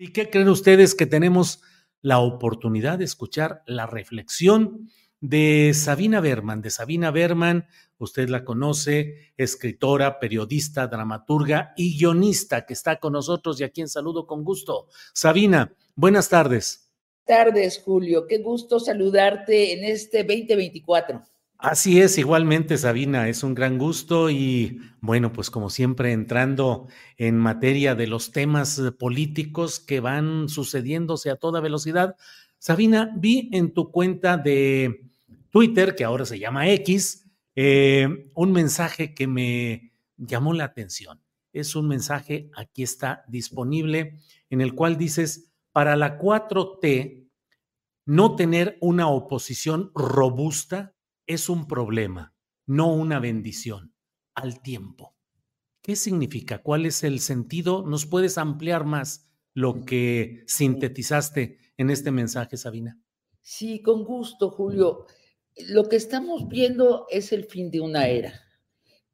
¿Y qué creen ustedes que tenemos la oportunidad de escuchar la reflexión de Sabina Berman? De Sabina Berman, usted la conoce, escritora, periodista, dramaturga y guionista que está con nosotros y a quien saludo con gusto. Sabina, buenas tardes. tardes, Julio. Qué gusto saludarte en este 2024. Así es, igualmente Sabina, es un gran gusto y bueno, pues como siempre entrando en materia de los temas eh, políticos que van sucediéndose a toda velocidad. Sabina, vi en tu cuenta de Twitter, que ahora se llama X, eh, un mensaje que me llamó la atención. Es un mensaje, aquí está disponible, en el cual dices, para la 4T, no tener una oposición robusta es un problema, no una bendición, al tiempo. ¿Qué significa? ¿Cuál es el sentido? ¿Nos puedes ampliar más lo que sintetizaste en este mensaje, Sabina? Sí, con gusto, Julio. Lo que estamos viendo es el fin de una era.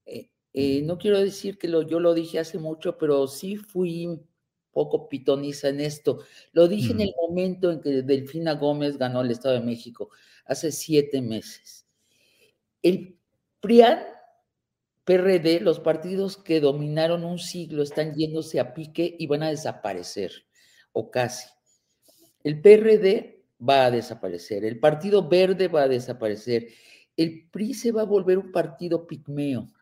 Eh, eh, no quiero decir que lo, yo lo dije hace mucho, pero sí fui un poco pitoniza en esto. Lo dije en Mm. el momento en que Delfina Gómez ganó el Estado de México, hace siete meses. El PRIAN, PRD, los partidos que dominaron un siglo están yéndose a pique y van a desaparecer, o casi. El PRD va a desaparecer, el Partido Verde va a desaparecer, el PRI se va a volver un partido pigmeo,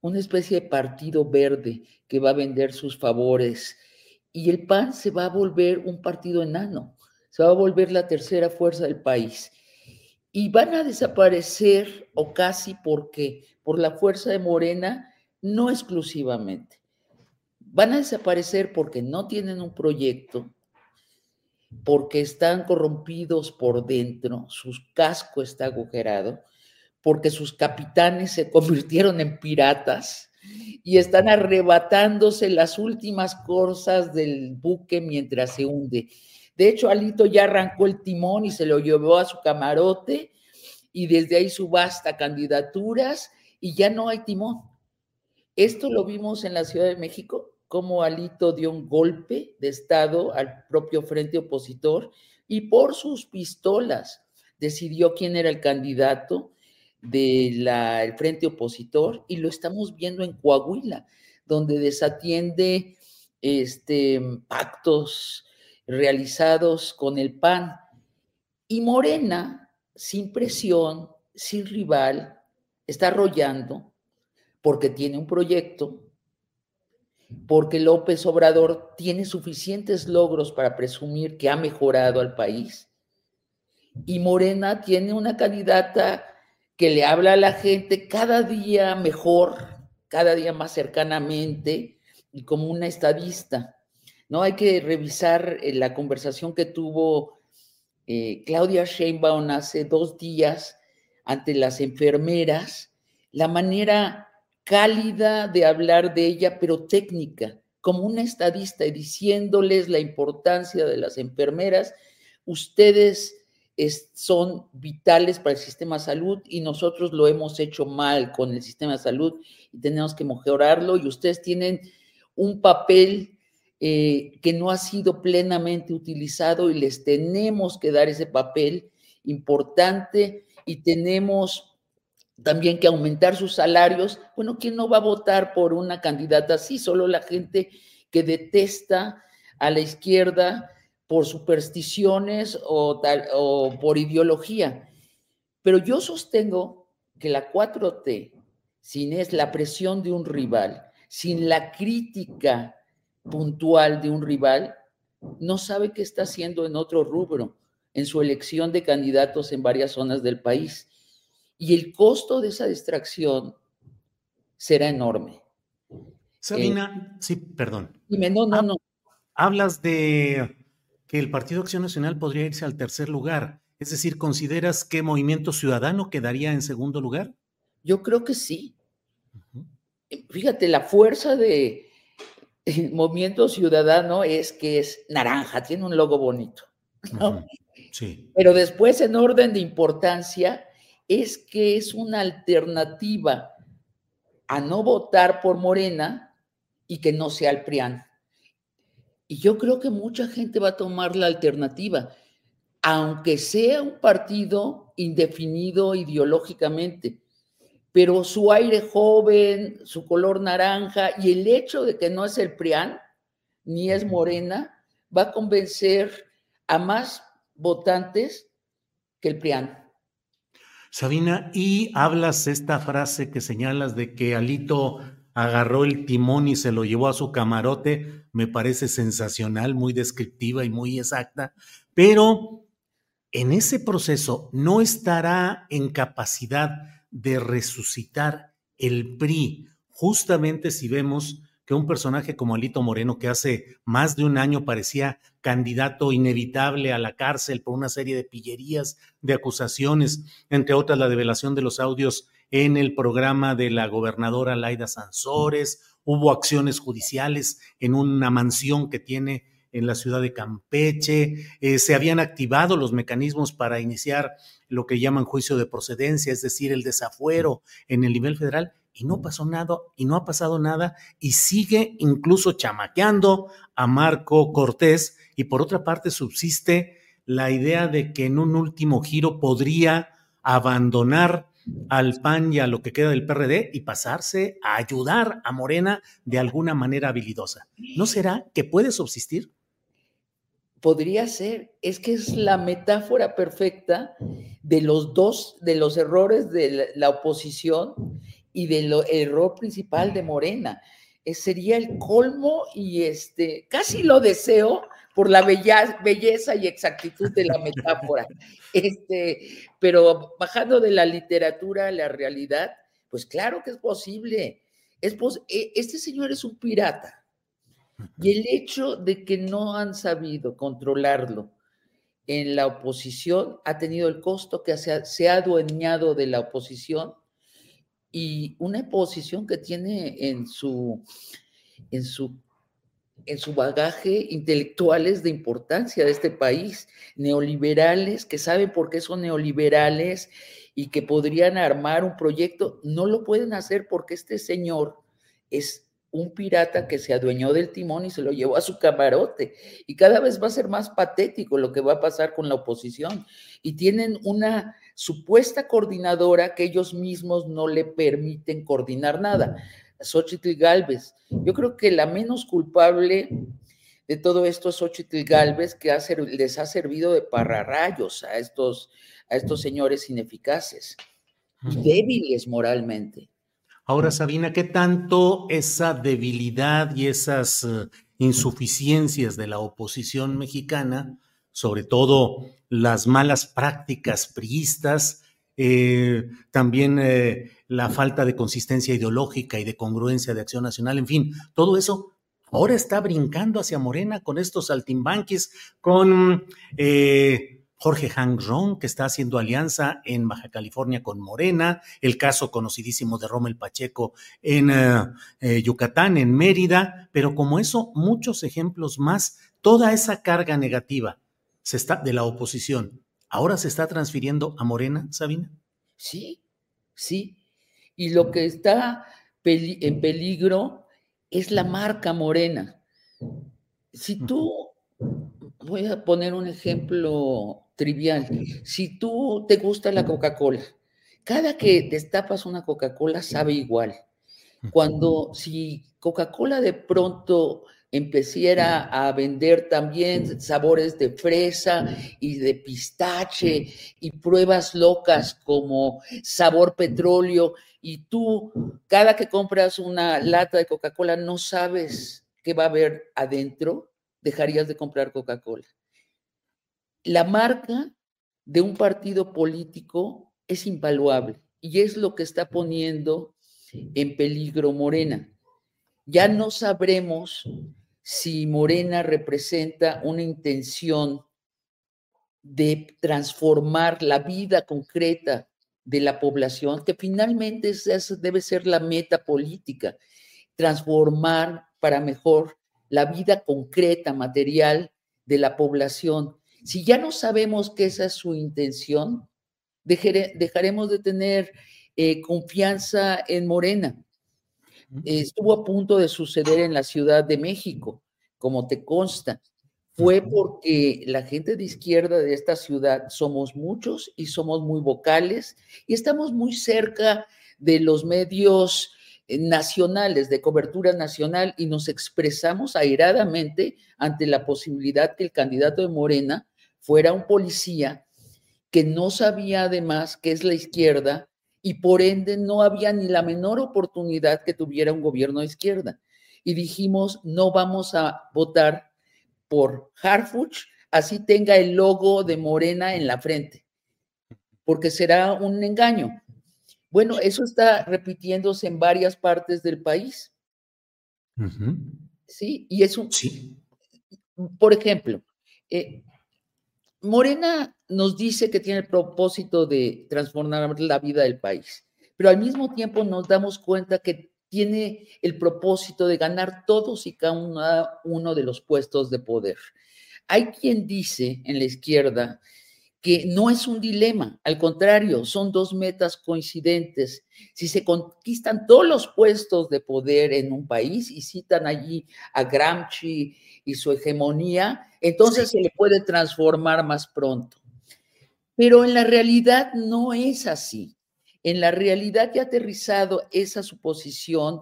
una especie de partido verde que va a vender sus favores, y el PAN se va a volver un partido enano, se va a volver la tercera fuerza del país. Y van a desaparecer, o casi porque, por la fuerza de Morena, no exclusivamente. Van a desaparecer porque no tienen un proyecto, porque están corrompidos por dentro, su casco está agujerado, porque sus capitanes se convirtieron en piratas y están arrebatándose las últimas cosas del buque mientras se hunde. De hecho, Alito ya arrancó el timón y se lo llevó a su camarote y desde ahí subasta candidaturas y ya no hay timón. Esto lo vimos en la Ciudad de México, como Alito dio un golpe de Estado al propio frente opositor y por sus pistolas decidió quién era el candidato del frente opositor y lo estamos viendo en Coahuila, donde desatiende este, pactos realizados con el PAN. Y Morena, sin presión, sin rival, está arrollando porque tiene un proyecto, porque López Obrador tiene suficientes logros para presumir que ha mejorado al país. Y Morena tiene una candidata que le habla a la gente cada día mejor, cada día más cercanamente y como una estadista. ¿No? Hay que revisar eh, la conversación que tuvo eh, Claudia Sheinbaum hace dos días ante las enfermeras, la manera cálida de hablar de ella, pero técnica, como una estadista, y diciéndoles la importancia de las enfermeras. Ustedes es, son vitales para el sistema de salud y nosotros lo hemos hecho mal con el sistema de salud y tenemos que mejorarlo y ustedes tienen un papel eh, que no ha sido plenamente utilizado y les tenemos que dar ese papel importante y tenemos también que aumentar sus salarios. Bueno, ¿quién no va a votar por una candidata así? Solo la gente que detesta a la izquierda por supersticiones o, o por ideología. Pero yo sostengo que la 4T, sin es la presión de un rival, sin la crítica puntual de un rival, no sabe qué está haciendo en otro rubro, en su elección de candidatos en varias zonas del país. Y el costo de esa distracción será enorme. Sabina, eh, sí, perdón. Dime, no, no, no. Hablas de que el Partido Acción Nacional podría irse al tercer lugar. Es decir, ¿consideras que Movimiento Ciudadano quedaría en segundo lugar? Yo creo que sí. Fíjate, la fuerza de Movimiento Ciudadano es que es naranja, tiene un logo bonito. Sí. Pero después, en orden de importancia, es que es una alternativa a no votar por Morena y que no sea el PRIAN. Y yo creo que mucha gente va a tomar la alternativa, aunque sea un partido indefinido ideológicamente, pero su aire joven, su color naranja y el hecho de que no es el PRIAN ni es Morena, va a convencer a más votantes que el PRIAN. Sabina, y hablas esta frase que señalas de que Alito agarró el timón y se lo llevó a su camarote, me parece sensacional, muy descriptiva y muy exacta, pero en ese proceso no estará en capacidad de resucitar el PRI, justamente si vemos que un personaje como Alito Moreno, que hace más de un año parecía candidato inevitable a la cárcel por una serie de pillerías, de acusaciones, entre otras la develación de los audios en el programa de la gobernadora Laida Sansores, hubo acciones judiciales en una mansión que tiene en la ciudad de Campeche, eh, se habían activado los mecanismos para iniciar lo que llaman juicio de procedencia, es decir, el desafuero en el nivel federal, y no pasó nada, y no ha pasado nada, y sigue incluso chamaqueando a Marco Cortés, y por otra parte subsiste la idea de que en un último giro podría abandonar al PAN y a lo que queda del PRD y pasarse a ayudar a Morena de alguna manera habilidosa. ¿No será que puede subsistir? Podría ser, es que es la metáfora perfecta de los dos, de los errores de la oposición y del error principal de Morena. Eh, sería el colmo y este, casi lo deseo por la belleza y exactitud de la metáfora. Este, pero bajando de la literatura a la realidad, pues claro que es posible. Es e, este señor es un pirata y el hecho de que no han sabido controlarlo en la oposición ha tenido el costo que se ha, adueñado de la oposición y una oposición que tiene en su, en su, en su bagaje intelectuales de importancia de este país, neoliberales que saben por qué son neoliberales y que podrían armar un proyecto, no lo pueden hacer porque este señor es un pirata que se adueñó del timón y se lo llevó a su camarote. Y cada vez va a ser más patético lo que va a pasar con la oposición. Y tienen una supuesta coordinadora que ellos mismos no le permiten coordinar nada. Xochitl Galvez. Yo creo que la menos culpable de todo esto es Xochitl Galvez, que les ha servido de pararrayos a estos, a estos señores ineficaces y débiles moralmente. Ahora, Sabina, ¿qué tanto esa debilidad y esas eh, insuficiencias de la oposición mexicana, sobre todo las malas prácticas priistas, eh, también eh, la falta de consistencia ideológica y de congruencia de acción nacional, en fin, todo eso ahora está brincando hacia Morena con estos saltimbanquis, con Jorge Hang Rong, que está haciendo alianza en Baja California con Morena, el caso conocidísimo de Rommel Pacheco en eh, eh, Yucatán, en Mérida, pero como eso, muchos ejemplos más, toda esa carga negativa se está, de la oposición, ahora se está transfiriendo a Morena, Sabina. Sí, sí. Y lo que está en peligro es la marca Morena. Si tú, voy a poner un ejemplo trivial, si tú te gusta la Coca-Cola, cada que destapas una Coca-Cola sabe igual. Cuando si Coca-Cola de pronto empezara a vender también sabores de fresa y de pistache y pruebas locas como sabor petróleo y tú cada que compras una lata de Coca-Cola no sabes qué va a haber adentro, dejarías de comprar Coca-Cola. La marca de un partido político es invaluable y es lo que está poniendo en peligro Morena. Ya no sabremos si Morena representa una intención de transformar la vida concreta de la población, que finalmente esa debe ser la meta política, transformar para mejor la vida concreta, material de la población. Si ya no sabemos que esa es su intención, dejaremos de tener eh, confianza en Morena. Estuvo a punto de suceder en la Ciudad de México, como te consta. Fue porque la gente de izquierda de esta ciudad somos muchos y somos muy vocales y estamos muy cerca de los medios eh, nacionales, de cobertura nacional, y nos expresamos airadamente ante la posibilidad que el candidato de Morena fuera un policía que no sabía además qué es la izquierda y por ende no había ni la menor oportunidad que tuviera un gobierno de izquierda. Y dijimos, no vamos a votar por Harfuch, así tenga el logo de Morena en la frente, porque será un engaño. Bueno, eso está repitiéndose en varias partes del país. Sí, y es un... Sí. Por ejemplo, eh, Morena nos dice que tiene el propósito de transformar la vida del país, pero al mismo tiempo nos damos cuenta que tiene el propósito de ganar todos y cada uno de los puestos de poder. Hay quien dice en la izquierda que no es un dilema, al contrario, son dos metas coincidentes. Si se conquistan todos los puestos de poder en un país y citan allí a Gramsci y su hegemonía, entonces se le puede transformar más pronto. Pero en la realidad no es así. En la realidad ya aterrizado esa suposición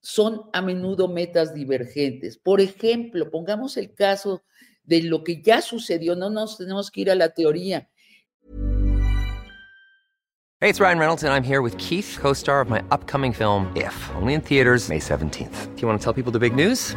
son a menudo metas divergentes. Por ejemplo, pongamos el caso de lo que ya sucedió, no nos tenemos que ir a la teoría. Hey, it's Ryan Reynolds and I'm here with Keith, co-star of my upcoming film If, only in theaters May 17th. Do you want to tell people the big news?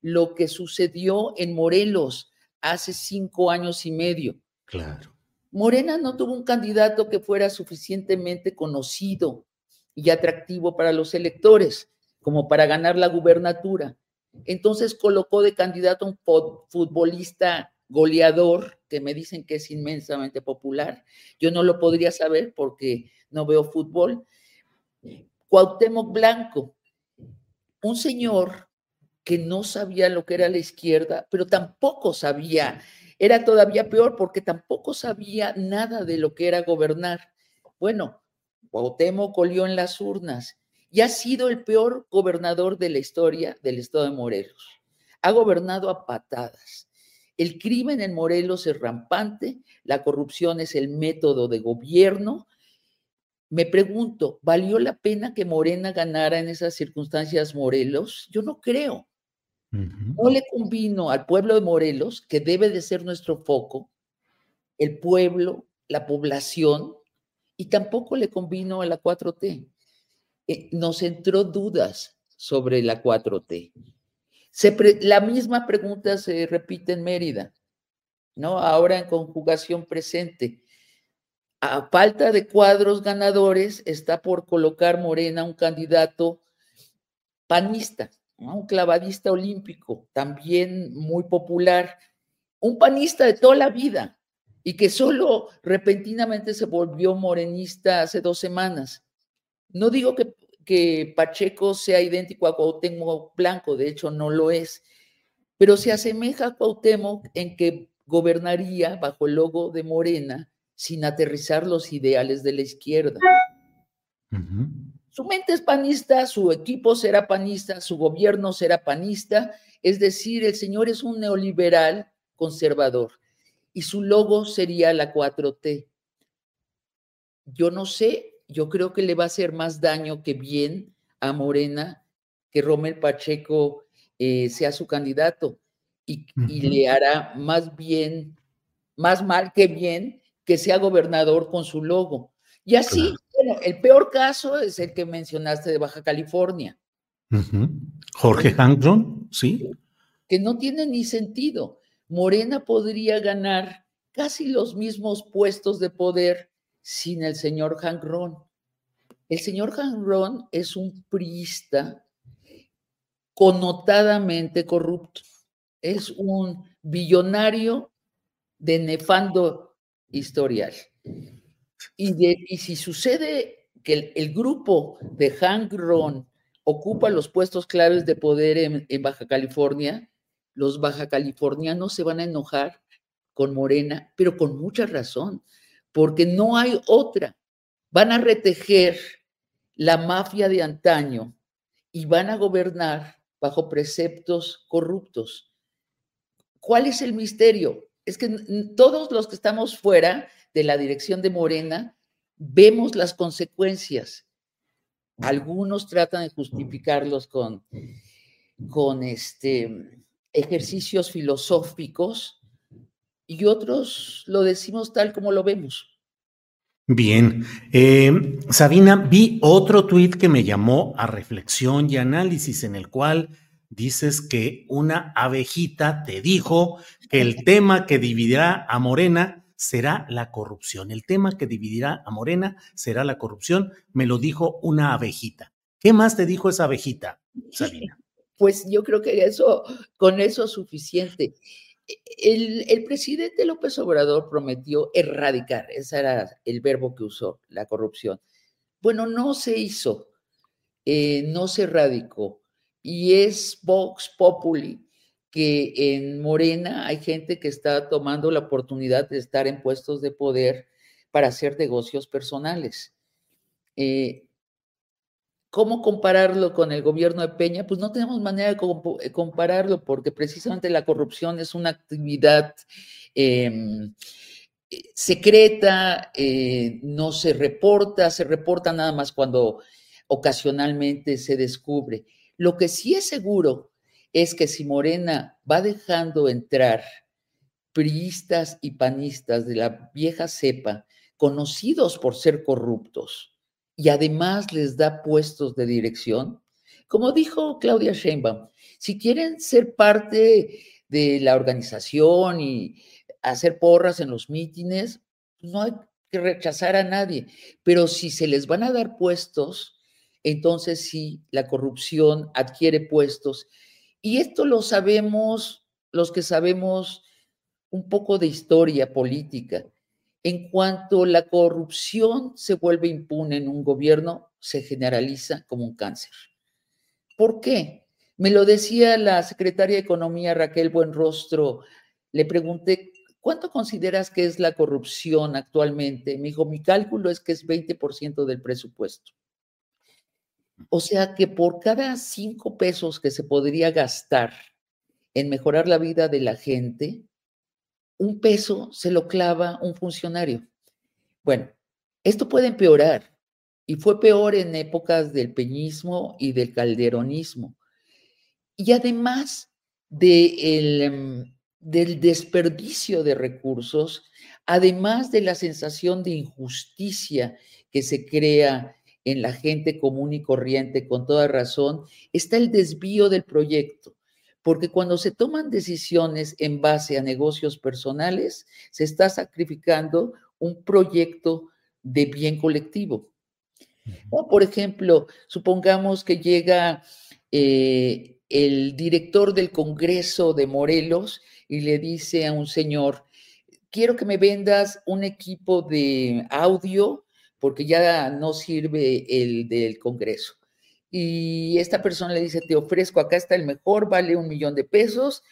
Lo que sucedió en Morelos hace cinco años y medio. Claro. Morena no tuvo un candidato que fuera suficientemente conocido y atractivo para los electores como para ganar la gubernatura. Entonces colocó de candidato a un futbolista goleador, que me dicen que es inmensamente popular. Yo no lo podría saber porque no veo fútbol. Cuauhtémoc Blanco, un señor que no sabía lo que era la izquierda, pero tampoco sabía, era todavía peor porque tampoco sabía nada de lo que era gobernar. Bueno, Cuauhtémoc colió en las urnas y ha sido el peor gobernador de la historia del estado de Morelos. Ha gobernado a patadas. El crimen en Morelos es rampante, la corrupción es el método de gobierno. Me pregunto, ¿valió la pena que Morena ganara en esas circunstancias Morelos? Yo no creo. No le convino al pueblo de Morelos, que debe de ser nuestro foco, el pueblo, la población, y tampoco le convino a la 4T. Eh, nos entró dudas sobre la 4T. la misma pregunta se repite en Mérida, ¿no? Ahora en conjugación presente. A falta de cuadros ganadores, está por colocar Morena un candidato panista, un clavadista olímpico, también muy popular, un panista de toda la vida y que solo repentinamente se volvió morenista hace dos semanas. No digo que, Pacheco sea idéntico a Cuauhtémoc Blanco, de hecho no lo es, pero se asemeja a Cuauhtémoc en que gobernaría bajo el logo de Morena sin aterrizar los ideales de la izquierda. Su mente es panista, su equipo será panista, su gobierno será panista, es decir, el señor es un neoliberal conservador y su logo sería la 4T. Yo no sé, yo creo que le va a hacer más daño que bien a Morena que Romel Pacheco eh, sea su candidato y, le hará más bien, más mal que bien que sea gobernador con su logo. Y así, bueno, el peor caso es el que mencionaste de Baja California. Jorge Hankron, sí. Que no tiene ni sentido. Morena podría ganar casi los mismos puestos de poder sin el señor Hank El señor Hank es un priista connotadamente corrupto. Es un billonario de nefando historial. Y, si sucede que el, grupo de Hank ocupa los puestos claves de poder en Baja California, los baja californianos se van a enojar con Morena, pero con mucha razón, porque no hay otra. Van a retejer la mafia de antaño y van a gobernar bajo preceptos corruptos. ¿Cuál es el misterio? Es que todos los que estamos fuera de la dirección de Morena vemos las consecuencias. Algunos tratan de justificarlos con, con este, ejercicios filosóficos y otros lo decimos tal como lo vemos. Bien, eh, Sabina, vi otro tuit que me llamó a reflexión y análisis en el cual dices que una abejita te dijo que el tema que dividirá a Morena será la corrupción. El tema que dividirá a Morena será la corrupción, me lo dijo una abejita. ¿Qué más te dijo esa abejita, Sabina? pues yo creo que eso, con eso es suficiente. El, presidente López Obrador prometió erradicar, ese era el verbo que usó, la corrupción. Bueno, no se hizo, eh, no se erradicó. Y es Vox Populi que en Morena hay gente que está tomando la oportunidad de estar en puestos de poder para hacer negocios personales. Eh, ¿Cómo compararlo con el gobierno de Peña? Pues no tenemos manera de eh, compararlo porque precisamente la corrupción es una actividad em, eh, secreta, no se reporta, se reporta nada más cuando ocasionalmente se descubre. Lo que sí es seguro es que si Morena va dejando entrar priistas y panistas de la vieja cepa, conocidos por ser corruptos, y además les da puestos de dirección. Como dijo Claudia Sheinbaum, si quieren ser parte de la organización y hacer porras en los mítines, no hay que rechazar a nadie, pero si se les van a dar puestos, entonces sí, la corrupción adquiere puestos. Y esto lo sabemos los que sabemos un poco de historia política. En cuanto la corrupción se vuelve impune en un gobierno, se generaliza como un cáncer. ¿Por qué? Me lo decía la secretaria de Economía Raquel Buenrostro. Le pregunté, ¿cuánto consideras que es la corrupción actualmente? Me dijo, mi cálculo es que es 20% del presupuesto. O sea que por cada cinco pesos que se podría gastar en mejorar la vida de la gente, un peso se lo clava un funcionario. Bueno, esto puede empeorar y fue peor en épocas del peñismo y del calderonismo. Y además de el, em, del desperdicio de recursos, además de la sensación de injusticia que se crea en la gente común y corriente, con toda razón, está el desvío del proyecto. Porque cuando se toman decisiones en base a negocios personales, se está sacrificando un proyecto de bien colectivo. por ejemplo, supongamos que llega eh, el director del Congreso de Morelos y le dice a un señor, quiero que me vendas un equipo de audio porque ya no sirve el del Congreso. Y esta persona le dice, te ofrezco, acá está el mejor, vale un millón de pesos,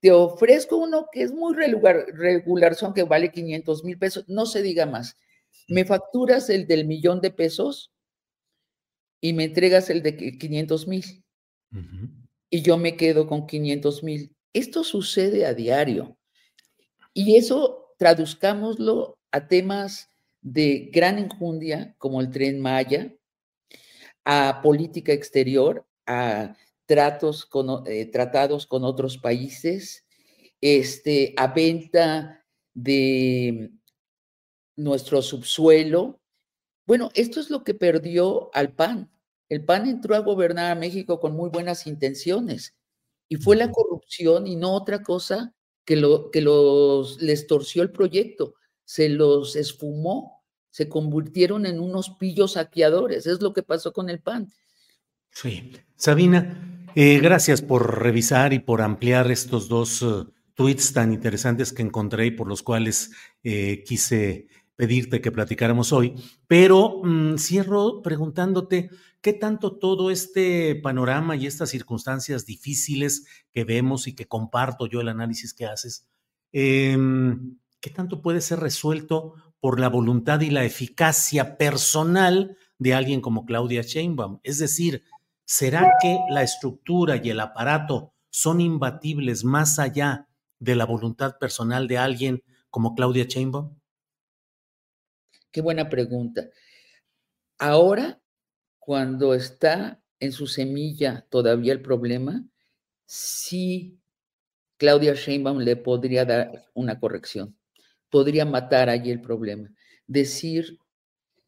te ofrezco uno que es muy regular, regular son que vale 500 mil pesos, no se diga más. Me facturas el del millón de pesos y me entregas el de 500 mil. Y yo me quedo con 500 mil. Esto sucede a diario. Y eso traduzcámoslo a temas de gran enjundia, como el tren Maya, a política exterior, a tratos con, eh, tratados con otros países, este, a venta de nuestro subsuelo. Bueno, esto es lo que perdió al PAN. El PAN entró a gobernar a México con muy buenas intenciones y fue la corrupción y no otra cosa que, lo, que los, les torció el proyecto, se los esfumó, se convirtieron en unos pillos saqueadores. Es lo que pasó con el PAN. Sí. Sabina, eh, gracias por revisar y por ampliar estos dos uh, tweets tan interesantes que encontré y por los cuales eh, quise pedirte que platicáramos hoy. Pero mm, cierro preguntándote, ¿qué tanto todo este panorama y estas circunstancias difíciles que vemos y que comparto yo el análisis que haces, em, qué tanto puede ser resuelto por la voluntad y la eficacia personal de alguien como Claudia Sheinbaum? Es decir, ¿será que la estructura y el aparato son imbatibles más allá de la voluntad personal de alguien como Claudia Sheinbaum? Qué buena pregunta. Ahora cuando está en su semilla todavía el problema, sí Claudia Sheinbaum le podría dar una corrección, podría matar allí el problema, decir,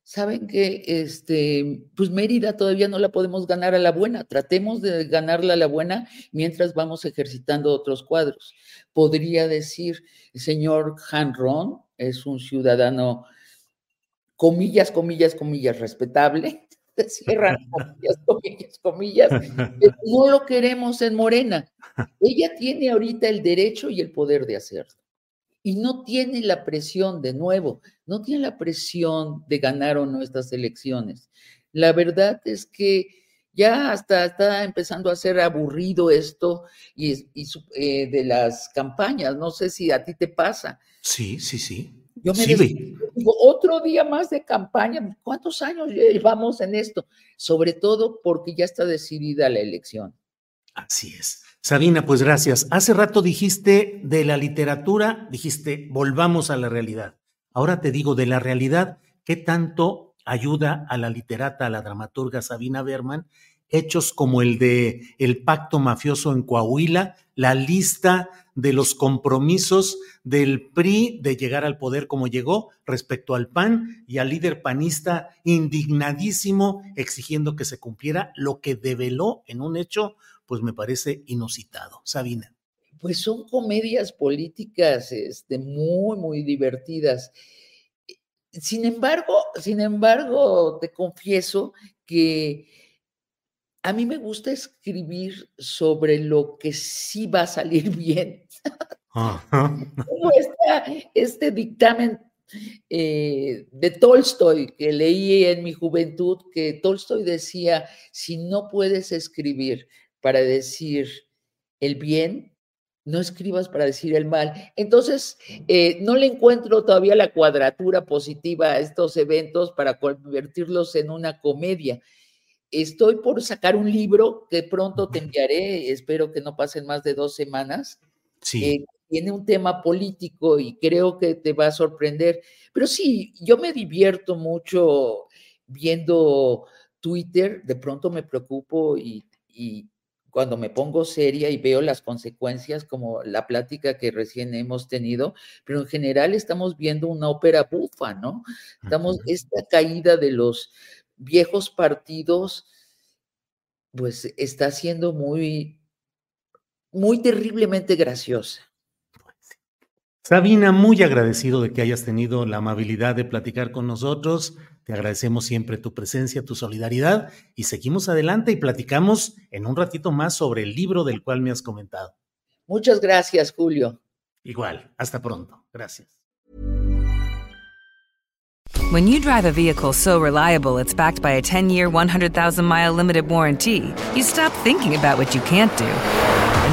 saben que este, pues Mérida todavía no la podemos ganar a la buena, tratemos de ganarla a la buena mientras vamos ejercitando otros cuadros. Podría decir, el señor Han Ron es un ciudadano, comillas, comillas, comillas, respetable, cierran comillas, comillas, comillas, no lo queremos en Morena. Ella tiene ahorita el derecho y el poder de hacerlo. Y no tiene la presión, de nuevo, no tiene la presión de ganar o no estas elecciones. La verdad es que ya hasta está empezando a ser aburrido esto y, eh, de las campañas. No sé si a ti te pasa. Sí, sí, sí. Yo me digo, otro día más de campaña. ¿Cuántos años llevamos en esto? Sobre todo porque ya está decidida la elección. Así es. Sabina, pues gracias. Hace rato dijiste de la literatura, dijiste, volvamos a la realidad. Ahora te digo, de la realidad, ¿qué tanto ayuda a la literata, a la dramaturga Sabina Berman, hechos como el de el pacto mafioso en Coahuila, la lista de los compromisos del PRI de llegar al poder como llegó respecto al PAN y al líder panista indignadísimo exigiendo que se cumpliera lo que develó en un hecho, pues me parece inusitado. Sabina. Pues son comedias políticas este, muy, muy divertidas. Sin embargo, sin embargo, te confieso que a mí me gusta escribir sobre lo que sí va a salir bien. Como este dictamen eh, de Tolstoy que leí en mi juventud, que Tolstoy decía, si no puedes escribir para decir el bien, no escribas para decir el mal. Entonces, eh, no le encuentro todavía la cuadratura positiva a estos eventos para convertirlos en una comedia. Estoy por sacar un libro que pronto te enviaré, espero que no pasen más de dos semanas. Sí. Eh, tiene un tema político y creo que te va a sorprender. Pero sí, yo me divierto mucho viendo Twitter, de pronto me preocupo y, cuando me pongo seria y veo las consecuencias como la plática que recién hemos tenido, pero en general estamos viendo una ópera bufa, ¿no? Estamos, esta caída de los viejos partidos, pues está siendo muy, muy terriblemente graciosa. Sabina, muy agradecido de que hayas tenido la amabilidad de platicar con nosotros. Te agradecemos siempre tu presencia, tu solidaridad y seguimos adelante y platicamos en un ratito más sobre el libro del cual me has comentado. Muchas gracias, Julio. Igual, hasta pronto. Gracias. When you drive a vehicle so reliable it's backed by a 10-year, 100,000-mile limited warranty, you stop thinking about what you can't do